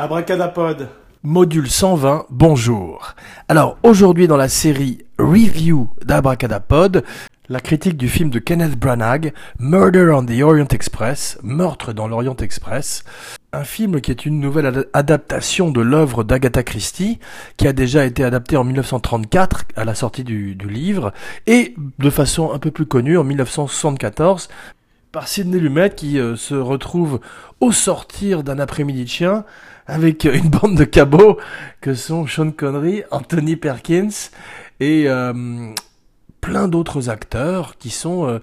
Abracadapod. Module 120, bonjour. Alors aujourd'hui dans la série Review d'Abracadapod, la critique du film de Kenneth Branagh, Murder on the Orient Express, Meurtre dans l'Orient Express, un film qui est une nouvelle adaptation de l'œuvre d'Agatha Christie, qui a déjà été adaptée en 1934 à la sortie du, livre, et de façon un peu plus connue en 1974 par Sidney Lumet qui euh, se retrouve au sortir d'un après-midi de chien avec une bande de cabots que sont Sean Connery, Anthony Perkins et euh, plein d'autres acteurs qui sont euh,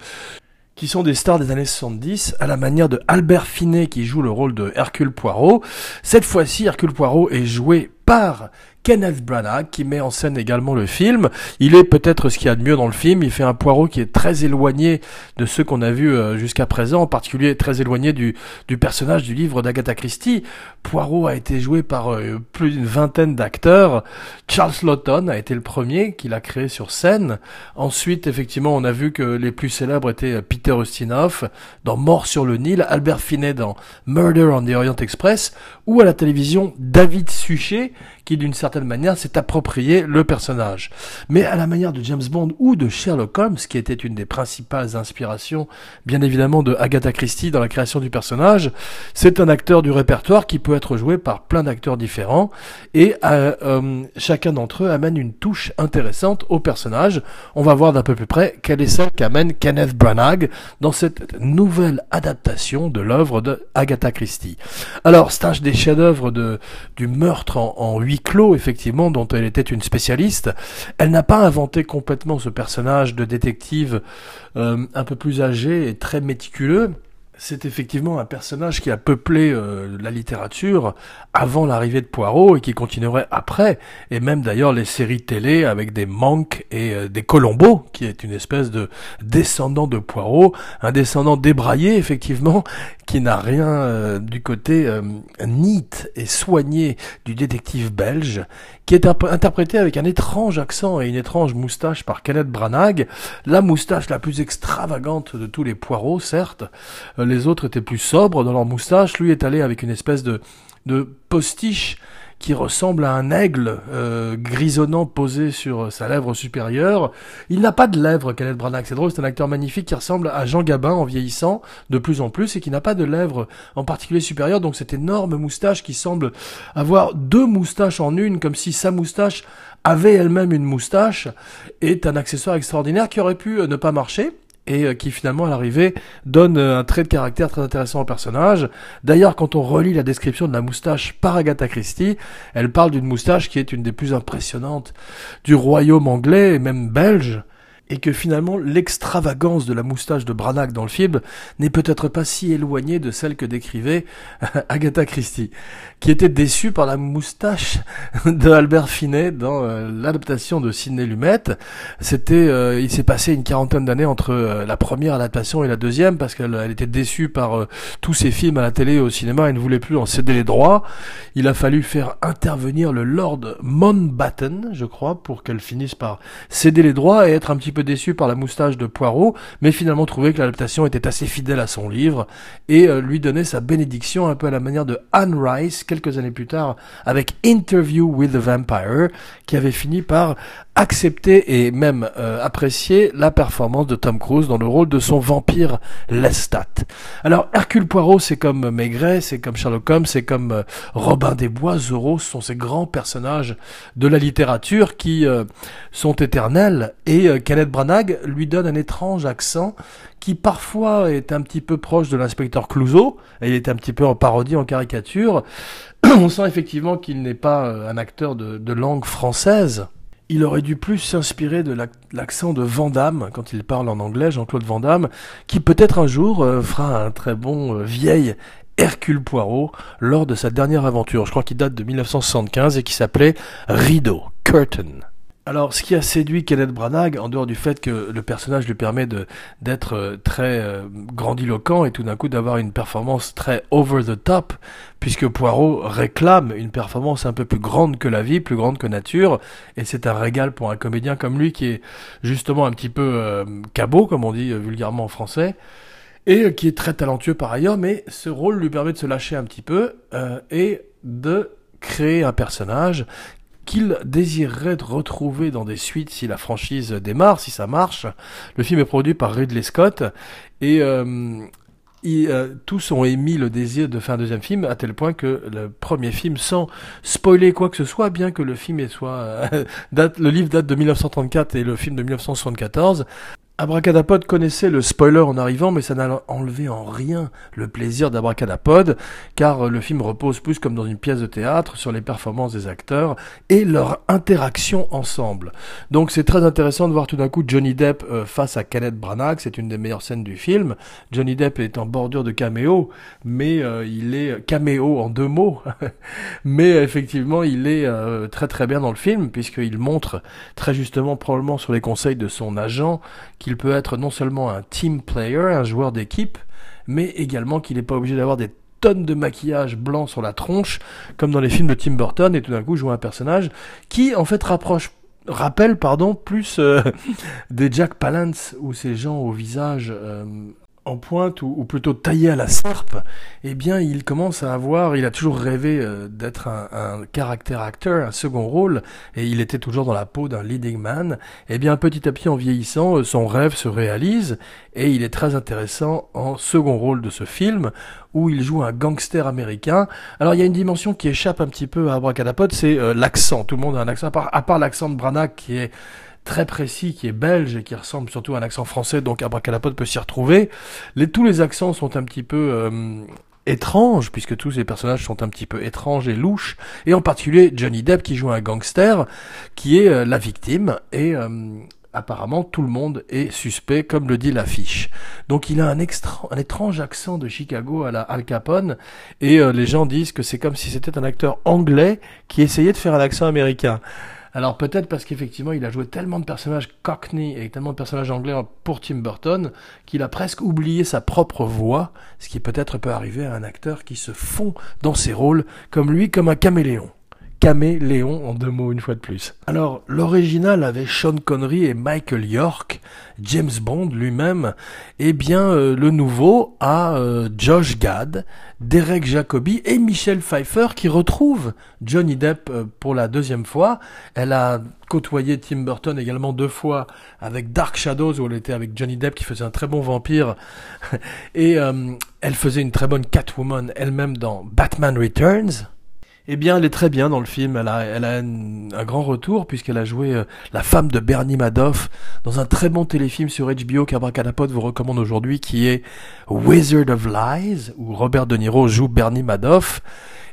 qui sont des stars des années 70, à la manière de Albert Finet qui joue le rôle de Hercule Poirot. Cette fois-ci, Hercule Poirot est joué par Kenneth Branagh qui met en scène également le film. Il est peut-être ce qu'il y a de mieux dans le film. Il fait un Poirot qui est très éloigné de ceux qu'on a vus euh, jusqu'à présent, en particulier très éloigné du, du personnage du livre d'Agatha Christie. Poirot a été joué par euh, plus d'une vingtaine d'acteurs. Charles Lawton a été le premier qu'il a créé sur scène. Ensuite, effectivement, on a vu que les plus célèbres étaient euh, Peter Ustinov dans Mort sur le Nil, Albert Finet dans Murder on the Orient Express, ou à la télévision David Suchet qui d'une certaine manière s'est approprié le personnage. Mais à la manière de James Bond ou de Sherlock Holmes, qui était une des principales inspirations, bien évidemment, de Agatha Christie dans la création du personnage, c'est un acteur du répertoire qui peut être joué par plein d'acteurs différents, et euh, euh, chacun d'entre eux amène une touche intéressante au personnage. On va voir d'un peu plus près quelle est celle qu'amène Kenneth Branagh dans cette nouvelle adaptation de l'œuvre de Agatha Christie. Alors, stage des chefs-d'œuvre de, du meurtre en, en huis clos, effectivement, dont elle était une spécialiste. Elle n'a pas inventé complètement ce personnage de détective euh, un peu plus âgé et très méticuleux c'est effectivement un personnage qui a peuplé euh, la littérature avant l'arrivée de Poirot et qui continuerait après, et même d'ailleurs les séries télé avec des Monk et euh, des Colombo, qui est une espèce de descendant de Poirot, un descendant débraillé effectivement, qui n'a rien euh, du côté neat et soigné du détective belge, qui est interprété avec un étrange accent et une étrange moustache par Kenneth Branagh, la moustache la plus extravagante de tous les Poirots, certes, les autres étaient plus sobres dans leur moustache. Lui est allé avec une espèce de, de postiche qui ressemble à un aigle euh, grisonnant posé sur sa lèvre supérieure. Il n'a pas de lèvres, Kenneth Branagh. C'est drôle, c'est un acteur magnifique qui ressemble à Jean Gabin en vieillissant de plus en plus et qui n'a pas de lèvres en particulier supérieures. Donc cette énorme moustache qui semble avoir deux moustaches en une, comme si sa moustache avait elle-même une moustache, est un accessoire extraordinaire qui aurait pu euh, ne pas marcher et euh, qui finalement à l'arrivée donne euh, un trait de caractère très intéressant au personnage. D'ailleurs, quand on relit la description de la moustache par Agatha Christie, elle parle d'une moustache qui est une des plus impressionnantes du royaume anglais et même belge et que finalement l'extravagance de la moustache de Branagh dans le film n'est peut-être pas si éloignée de celle que décrivait Agatha Christie, qui était déçue par la moustache de Albert Finet dans euh, l'adaptation de Sidney Lumet. C'était, euh, il s'est passé une quarantaine d'années entre euh, la première adaptation et la deuxième parce qu'elle elle était déçue par tous ses films à la télé et au cinéma et ne voulait plus en céder les droits. Il a fallu faire intervenir le Lord Mountbatten, je crois, pour qu'elle finisse par céder les droits et être un petit peu déçu par la moustache de Poirot, mais finalement trouvé que l'adaptation était assez fidèle à son livre et euh, lui donnait sa bénédiction un peu à la manière de Anne Rice quelques années plus tard avec Interview with the Vampire, qui avait fini par accepter et même euh, apprécier la performance de Tom Cruise dans le rôle de son vampire Lestat. Alors Hercule Poirot, c'est comme Maigret, c'est comme Sherlock Holmes, c'est comme euh, Robin des Bois, Zorro, ce sont ces grands personnages de la littérature qui sont éternels et Kenneth Branagh lui donne un étrange accent qui parfois est un petit peu proche de l'inspecteur Clouseau, et il est un petit peu en parodie, en caricature. On sent effectivement qu'il n'est pas euh, un acteur de, langue française. Il aurait dû plus s'inspirer de l'accent de Vandamme quand il parle en anglais, Jean-Claude Vandamme, qui peut-être un jour euh, fera un très bon euh, vieil Hercule Poirot lors de sa dernière aventure. Je crois qu'il date de 1975 et qui s'appelait Rideau, Curtain. Alors, ce qui a séduit Kenneth Branagh, en dehors du fait que le personnage lui permet de d'être euh, très euh, grandiloquent et tout d'un coup d'avoir une performance très over the top, puisque Poirot réclame une performance un peu plus grande que la vie, plus grande que nature, et c'est un régal pour un comédien comme lui qui est justement un petit peu euh, cabot, comme on dit vulgairement en français, et qui est très talentueux par ailleurs, mais ce rôle lui permet de se lâcher un petit peu et de créer un personnage qu'il désirerait retrouver dans des suites si la franchise démarre, si ça marche. Le film est produit par Ridley Scott et euh, euh, tous ont émis le désir de faire un deuxième film à tel point que le premier film, sans spoiler quoi que ce soit, bien que le film soit date, le livre date de 1934 et le film de 1974, Abracadapod connaissait le spoiler en arrivant, mais ça n'a enlevé en rien le plaisir d'Abracadapod, car le film repose plus comme dans une pièce de théâtre sur les performances des acteurs et leur interaction ensemble. Donc c'est très intéressant de voir tout d'un coup Johnny Depp euh, face à Kenneth Branagh, c'est une des meilleures scènes du film. Johnny Depp est en bordure de caméo, mais euh, il est caméo en deux mots, mais effectivement il est euh, très très bien dans le film, puisqu'il montre très justement probablement sur les conseils de son agent, qu'il peut être non seulement un team player, un joueur d'équipe, mais également qu'il n'est pas obligé d'avoir des tonnes de maquillage blanc sur la tronche, comme dans les films de Tim Burton, et tout d'un coup jouer un personnage qui en fait rappelle pardon plus euh, des Jack Palance ou ces gens au visage euh, en pointe ou, plutôt taillé à la serpe, eh bien il commence à avoir, il a toujours rêvé euh, d'être un, caractère acteur, un second rôle, et il était toujours dans la peau d'un leading man. Eh bien petit à petit en vieillissant, euh, son rêve se réalise et il est très intéressant en second rôle de ce film où il joue un gangster américain. Alors il y a une dimension qui échappe un petit peu à Abracadapod, c'est euh, l'accent. Tout le monde a un accent, à part, à part l'accent de Branagh qui est très précis, qui est belge et qui ressemble surtout à un accent français, donc Abracadapod peut s'y retrouver. Les, tous les accents sont un petit peu euh, étranges, puisque tous les personnages sont un petit peu étranges et louches, et en particulier Johnny Depp qui joue un gangster, qui est euh, la victime, et euh, apparemment tout le monde est suspect, comme le dit l'affiche. Donc il a un, extra, un étrange accent de Chicago à la Al Capone, et les gens disent que c'est comme si c'était un acteur anglais qui essayait de faire un accent américain. Alors peut-être parce qu'effectivement il a joué tellement de personnages cockney et tellement de personnages anglais pour Tim Burton qu'il a presque oublié sa propre voix, ce qui peut-être peut arriver à un acteur qui se fond dans ses rôles comme lui, comme un caméléon. Caméléon en deux mots une fois de plus. Alors l'original avait Sean Connery et Michael York, James Bond lui-même, et bien euh, le nouveau a euh, Josh Gad, Derek Jacobi et Michelle Pfeiffer qui retrouvent Johnny Depp euh, pour la deuxième fois. Elle a côtoyé Tim Burton également deux fois avec Dark Shadows où elle était avec Johnny Depp qui faisait un très bon vampire et elle faisait une très bonne Catwoman elle-même dans Batman Returns. Eh bien, elle est très bien dans le film. Elle a, un, grand retour puisqu'elle a joué euh, la femme de Bernie Madoff dans un très bon téléfilm sur HBO qu'Abracadapod vous recommande aujourd'hui qui est Wizard of Lies où Robert De Niro joue Bernie Madoff.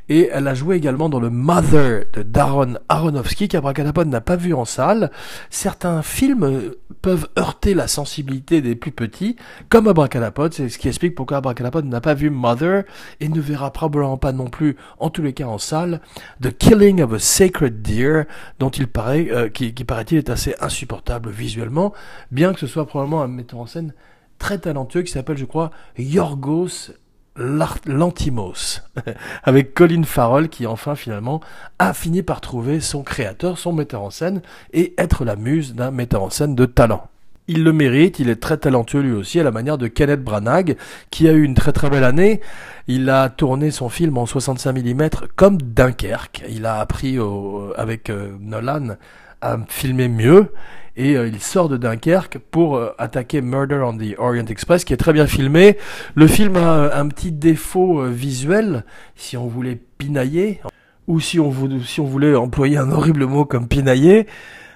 Et elle a joué également dans le Mother de Darren Aronofsky qu'Abracadapod n'a pas vu en salle. Certains films euh, peuvent heurter la sensibilité des plus petits, comme Abracadapod. C'est ce qui explique pourquoi Abracadapod n'a pas vu Mother et ne verra probablement pas non plus, en tous les cas en salle, The Killing of a Sacred Deer, dont il paraît, euh, qui, qui paraît-il est assez insupportable visuellement, bien que ce soit probablement un metteur en scène très talentueux qui s'appelle, je crois, Yorgos l'Antimos, avec Colin Farrell qui enfin finalement a fini par trouver son créateur, son metteur en scène, et être la muse d'un metteur en scène de talent. Il le mérite, il est très talentueux lui aussi, à la manière de Kenneth Branagh, qui a eu une très très belle année. Il a tourné son film en 65 mm comme Dunkerque. Il a appris avec euh, Nolan à filmer mieux et euh, il sort de Dunkerque pour euh, attaquer Murder on the Orient Express qui est très bien filmé. Le film a euh, un petit défaut visuel si on voulait pinailler ou si on, si on voulait employer un horrible mot comme pinailler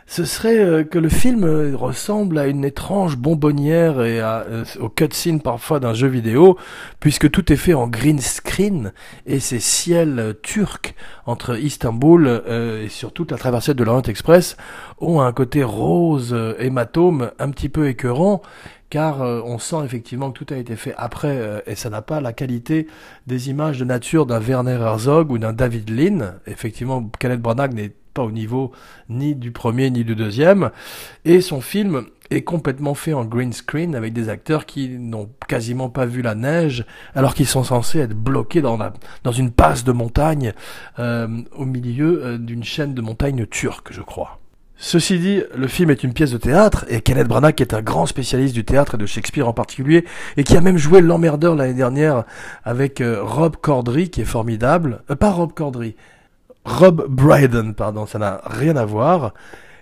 ce serait euh, que le film euh, ressemble à une étrange bonbonnière et à, euh, au cutscene parfois d'un jeu vidéo, puisque tout est fait en green screen et ces ciels turcs entre Istanbul et sur toute la traversée de l'Orient Express ont un côté rose hématome un petit peu écœurant car on sent effectivement que tout a été fait après et ça n'a pas la qualité des images de nature d'un Werner Herzog ou d'un David Lean. Effectivement, Kenneth Branagh n'est pas au niveau ni du premier ni du deuxième. Et son film est complètement fait en green screen avec des acteurs qui n'ont quasiment pas vu la neige alors qu'ils sont censés être bloqués dans, dans une passe de montagne euh, au milieu euh, d'une chaîne de montagnes turque, je crois. Ceci dit, le film est une pièce de théâtre, et Kenneth Branagh est un grand spécialiste du théâtre et de Shakespeare en particulier, et qui a même joué l'emmerdeur l'année dernière avec euh, Rob Corddry, qui est formidable. Pas Rob Corddry, Rob Brydon, pardon, ça n'a rien à voir,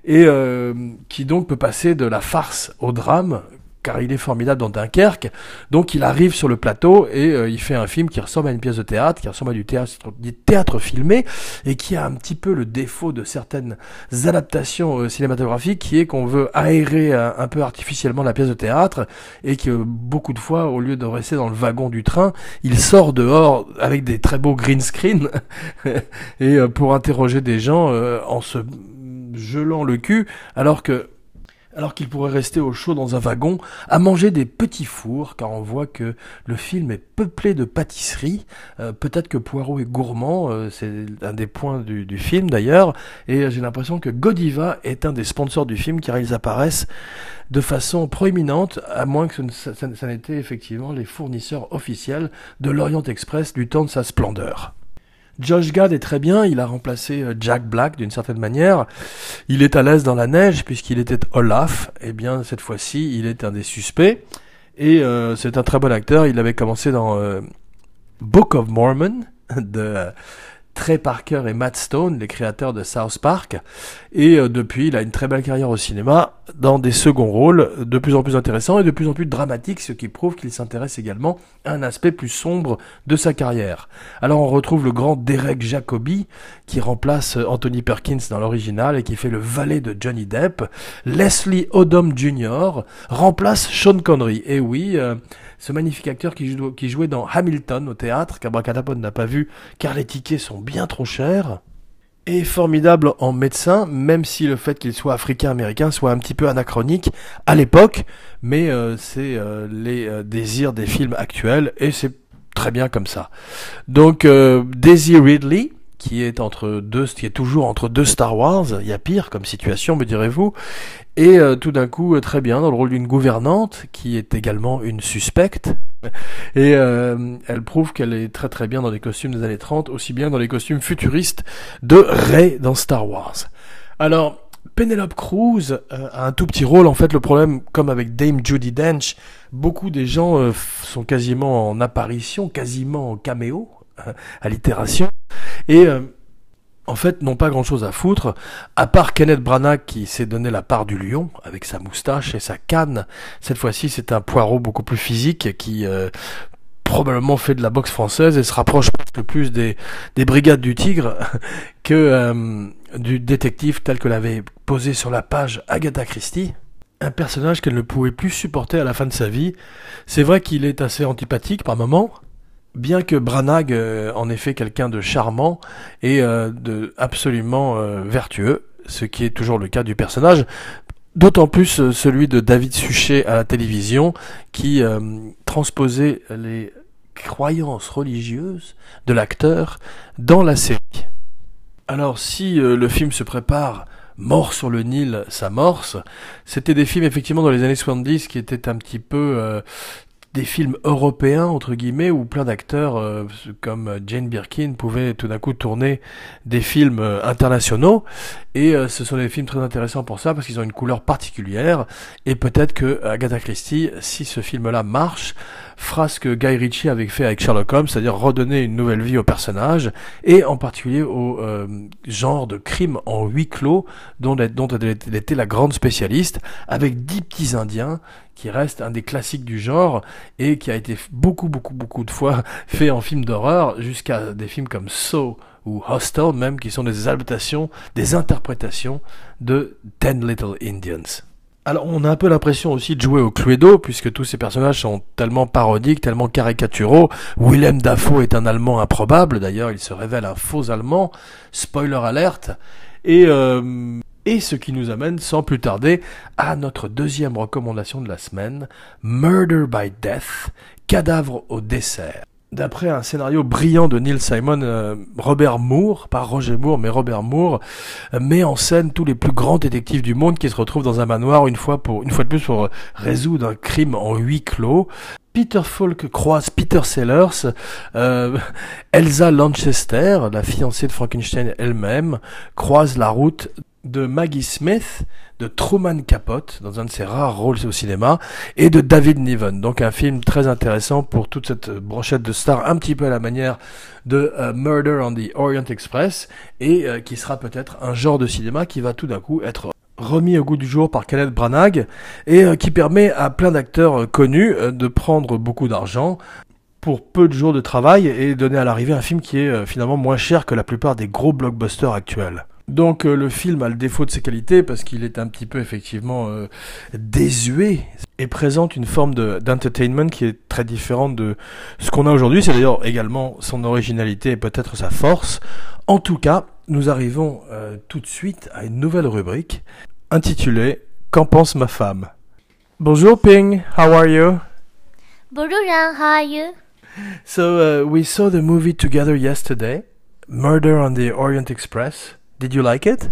et euh, qui donc peut passer de la farce au drame, car il est formidable dans Dunkerque. Donc il arrive sur le plateau et euh, il fait un film qui ressemble à une pièce de théâtre, qui ressemble à du théâtre, filmé, et qui a un petit peu le défaut de certaines adaptations euh, cinématographiques, qui est qu'on veut aérer un, un, peu artificiellement la pièce de théâtre, et que beaucoup de fois, au lieu de rester dans le wagon du train, il sort dehors avec des très beaux green screen, et euh, pour interroger des gens en se gelant le cul, alors que alors qu'il pourrait rester au chaud dans un wagon, à manger des petits fours, car on voit que le film est peuplé de pâtisseries. Euh, peut-être que Poirot est gourmand, euh, c'est un des points du, film d'ailleurs, et j'ai l'impression que Godiva est un des sponsors du film, car ils apparaissent de façon proéminente, à moins que ça, ça n'était effectivement les fournisseurs officiels de l'Orient Express du temps de sa splendeur. Josh Gad est très bien, il a remplacé euh, Jack Black d'une certaine manière. Il est à l'aise dans la neige puisqu'il était Olaf. Eh bien cette fois-ci, il est un des suspects. Et euh, c'est un très bon acteur. Il avait commencé dans euh, Book of Mormon de Trey Parker et Matt Stone, les créateurs de South Park. Et euh, depuis, il a une très belle carrière au cinéma, dans des seconds rôles de plus en plus intéressants et de plus en plus dramatiques, ce qui prouve qu'il s'intéresse également à un aspect plus sombre de sa carrière. Alors on retrouve le grand Derek Jacobi, qui remplace euh, Anthony Perkins dans l'original et qui fait le valet de Johnny Depp. Leslie Odom Jr. remplace Sean Connery. Et oui, euh, ce magnifique acteur qui, jouait dans Hamilton au théâtre, qu'Abracadapod n'a pas vu, car les tickets sont bien trop chers, est formidable en médecin, même si le fait qu'il soit africain-américain soit un petit peu anachronique à l'époque, mais euh, c'est euh, les euh, désirs des films actuels, et c'est très bien comme ça. Donc Daisy Ridley, qui est entre deux, qui est toujours entre deux Star Wars. Il y a pire comme situation, me direz-vous. Et euh, tout d'un coup, euh, très bien, dans le rôle d'une gouvernante, qui est également une suspecte. Et euh, elle prouve qu'elle est très très bien dans les costumes des années 30, aussi bien dans les costumes futuristes de Rey dans Star Wars. Alors, Penelope Cruz a un tout petit rôle. En fait, le problème, comme avec Dame Judy Dench, beaucoup des gens sont quasiment en apparition, quasiment en caméo, allitération. Et euh, en fait, n'ont pas grand-chose à foutre, à part Kenneth Branagh qui s'est donné la part du lion avec sa moustache et sa canne. Cette fois-ci, c'est un poireau beaucoup plus physique qui euh, probablement fait de la boxe française et se rapproche presque plus des, des brigades du tigre que euh, du détective tel que l'avait posé sur la page Agatha Christie un personnage qu'elle ne pouvait plus supporter à la fin de sa vie. C'est vrai qu'il est assez antipathique par moments, bien que Branagh euh, en fait quelqu'un de charmant et euh, de absolument euh, vertueux, ce qui est toujours le cas du personnage, d'autant plus celui de David Suchet à la télévision, qui transposait les croyances religieuses de l'acteur dans la série. Alors si le film se prépare Mort sur le Nil s'amorce. C'était des films effectivement dans les années 70 qui étaient un petit peu des films européens entre guillemets où plein d'acteurs euh, comme Jane Birkin pouvaient tout d'un coup tourner des films euh, internationaux. Et euh, ce sont des films très intéressants pour ça parce qu'ils ont une couleur particulière. Et peut-être que Agatha Christie si ce film-là marche fera ce que Guy Ritchie avait fait avec Sherlock Holmes c'est-à-dire redonner une nouvelle vie au personnage et en particulier au genre de crime en huis clos dont, dont elle était la grande spécialiste avec dix petits indiens qui reste un des classiques du genre et qui a été beaucoup, beaucoup, beaucoup de fois fait en film d'horreur, jusqu'à des films comme Saw ou Hostel même, qui sont des adaptations, des interprétations de Ten Little Indians. Alors on a un peu l'impression aussi de jouer au Cluedo, puisque tous ces personnages sont tellement parodiques, tellement caricaturaux. Willem Dafoe est un Allemand improbable, d'ailleurs il se révèle un faux Allemand, spoiler alerte. Et euh, et ce qui nous amène sans plus tarder à notre deuxième recommandation de la semaine, Murder by Death, cadavre au dessert. D'après un scénario brillant de Neil Simon, euh, Robert Moore, pas Roger Moore, mais Robert Moore, euh, met en scène tous les plus grands détectives du monde qui se retrouvent dans un manoir une fois pour, une fois de plus pour résoudre un crime en huis clos. Peter Falk croise Peter Sellers, euh, Elsa Lanchester, la fiancée de Frankenstein elle-même, croise la route de Maggie Smith, de Truman Capote, dans un de ses rares rôles au cinéma, et de David Niven. Donc un film très intéressant pour toute cette brochette de stars, un petit peu à la manière de euh, Murder on the Orient Express, et euh, qui sera peut-être un genre de cinéma qui va tout d'un coup être remis au goût du jour par Kenneth Branagh, et euh, qui permet à plein d'acteurs connus de prendre beaucoup d'argent pour peu de jours de travail et donner à l'arrivée un film qui est finalement moins cher que la plupart des gros blockbusters actuels. Donc euh, le film a le défaut de ses qualités parce qu'il est un petit peu effectivement euh, désuet et présente une forme d'entertainment qui est très différente de ce qu'on a aujourd'hui. C'est d'ailleurs également son originalité et peut-être sa force. En tout cas, nous arrivons euh, tout de suite à une nouvelle rubrique intitulée Qu'en pense ma femme? Bonjour Ping, how are you? Bonjour Jean, how are you? So uh, we saw the movie together yesterday, Murder on the Orient Express. Did you like it?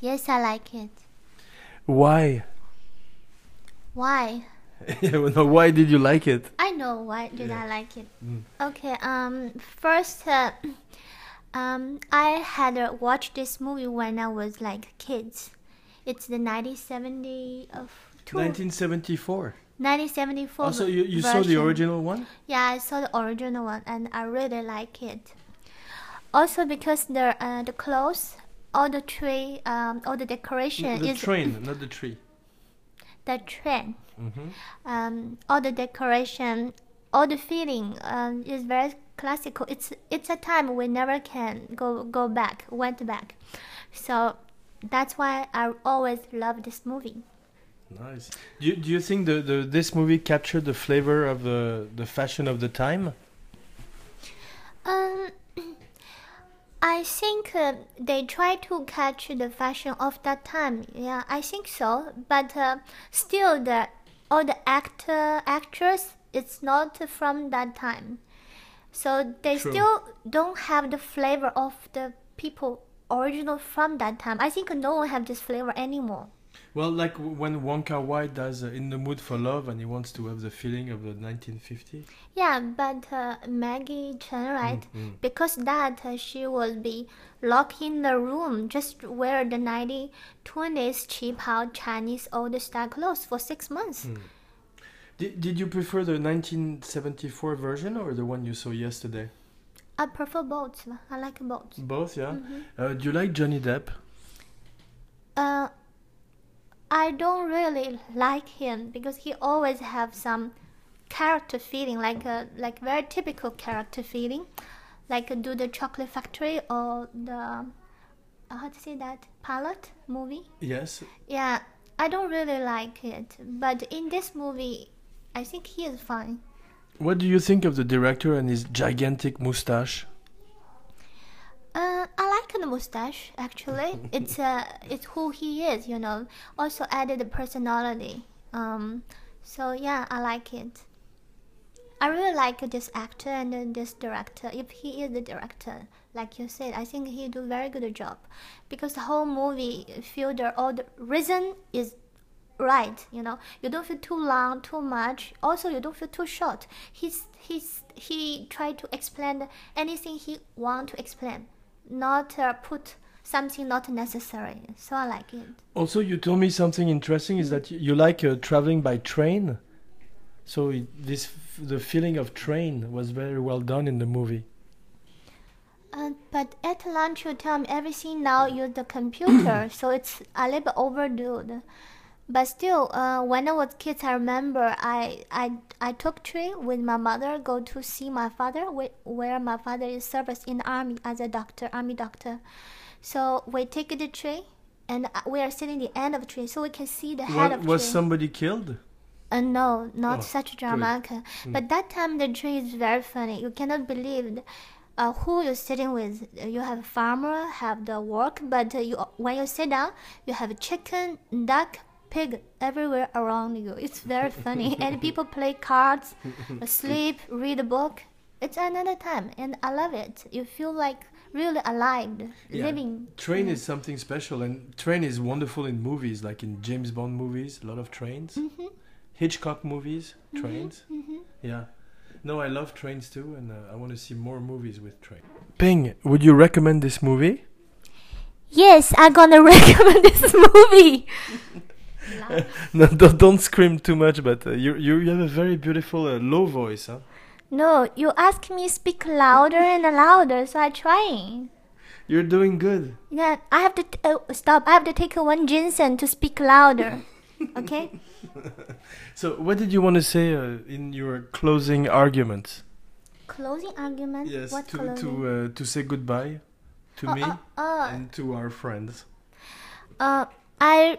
Yes, I like it. Why? Why? no, why did you like it? I know why did yeah. I like it. Mm. Okay, um, first, uh, um, I had uh, watched this movie when I was like kids. It's the 1970 of two. 1974. 1974. Also, you, you saw the original one? Yeah, I saw the original one, and I really like it also because the uh, the clothes, all the tree, um, all the decoration is. the is train, not the tree. The train, mm-hmm. um, all the decoration, all the feeling um, is very classical. It's it's a time we never can go go back, went back, so that's why I always love this movie. Nice. Do you, do you think the, the this movie captured the flavor of the the fashion of the time? Um, I think uh, they try to catch the fashion of that time. Yeah, I think so. But uh, still, the all the actor actress it's not from that time, so they True. still don't have the flavor of the people original from that time. I think no one have this flavor anymore. Well, like when Wong Kar Wai does uh, "In the Mood for Love" and he wants to have the feeling of the 1950s. Yeah, but uh, Maggie Chen, right? Mm, mm. Because that uh, she will be locked in the room, just wear the 1920s cheap out Chinese old style clothes for six months. Mm. Did, did you prefer the 1974 version or the one you saw yesterday? I prefer both. I like both. Both, yeah. Mm-hmm. Uh, do you like Johnny Depp? Uh, I don't really like him because he always have some character feeling, like a like very typical character feeling, like do the Chocolate Factory or the uh, how to say that pilot movie. Yes. Yeah, I don't really like it, but in this movie, I think he is fine. What do you think of the director and his gigantic mustache? The mustache. Actually, it's uh, it's who he is. You know. Also added the personality. Um, so yeah, I like it. I really like this actor and this director. If he is the director, like you said, I think he do very good job, because the whole movie feel the all the reason is right. You know, you don't feel too long, too much. Also, you don't feel too short. He's he's he tried to explain anything he want to explain not uh, put something not necessary. So I like it. Also, you told me something interesting is that you like uh, traveling by train. So it, this the feeling of train was very well done in the movie. Uh, but at lunch you tell me everything now use the computer, so it's a little bit overdue. But still, uh, when I was kids, I remember I, I, I took train with my mother go to see my father, where my father is service in the army as a doctor, army doctor. So we take the train, and we are sitting the end of the train, so we can see the head what, of Was train. somebody killed? Uh, no, not Oh, such dramatic. Mm. But that time the train is very funny. You cannot believe uh, who you're sitting with. You have a farmer, have the work, but uh, you when you sit down, you have a chicken, duck, pig everywhere around you. It's very funny, and people play cards, sleep, read a book. It's another time, and I love it. You feel like really alive, Yeah. living. Train is something special, and train is wonderful in movies, like in James Bond movies, a lot of trains. hmm Hitchcock movies, trains. hmm Yeah. No, I love trains too, and uh, I want to see more movies with train. Ping, would you recommend this movie? Yes, I'm gonna recommend this movie. No, don't, don't scream too much, but uh, you, you you have a very beautiful uh, low voice. Huh? No, you ask me speak louder and louder, so I'm trying. You're doing good. Yeah, I have to t- uh, stop. I have to take one ginseng to speak louder. Okay. So, what did you want to say uh, in your closing argument? Closing argument. Yes, what to closing? to uh, to say goodbye to Oh, me and to our friends. Uh, I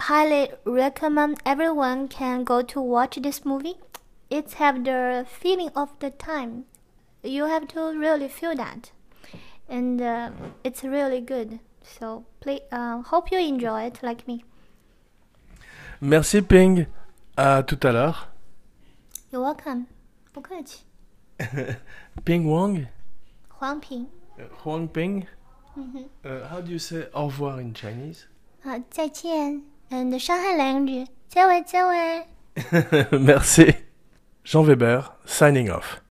highly recommend everyone can go to watch this movie. It's have the feeling of the time. You have to really feel that, and uh, it's really good. So, please, uh, hope you enjoy it like me. Merci Ping. À tout à l'heure. You're welcome. 不客气， Ping Wang. 黄平。 Uh, Huang Ping. 嗯哼。 Uh, how do you say au revoir in Chinese? 好，再见。 de Shanghai Language. Ciao, ciao. Merci. Jean Weber, signing off.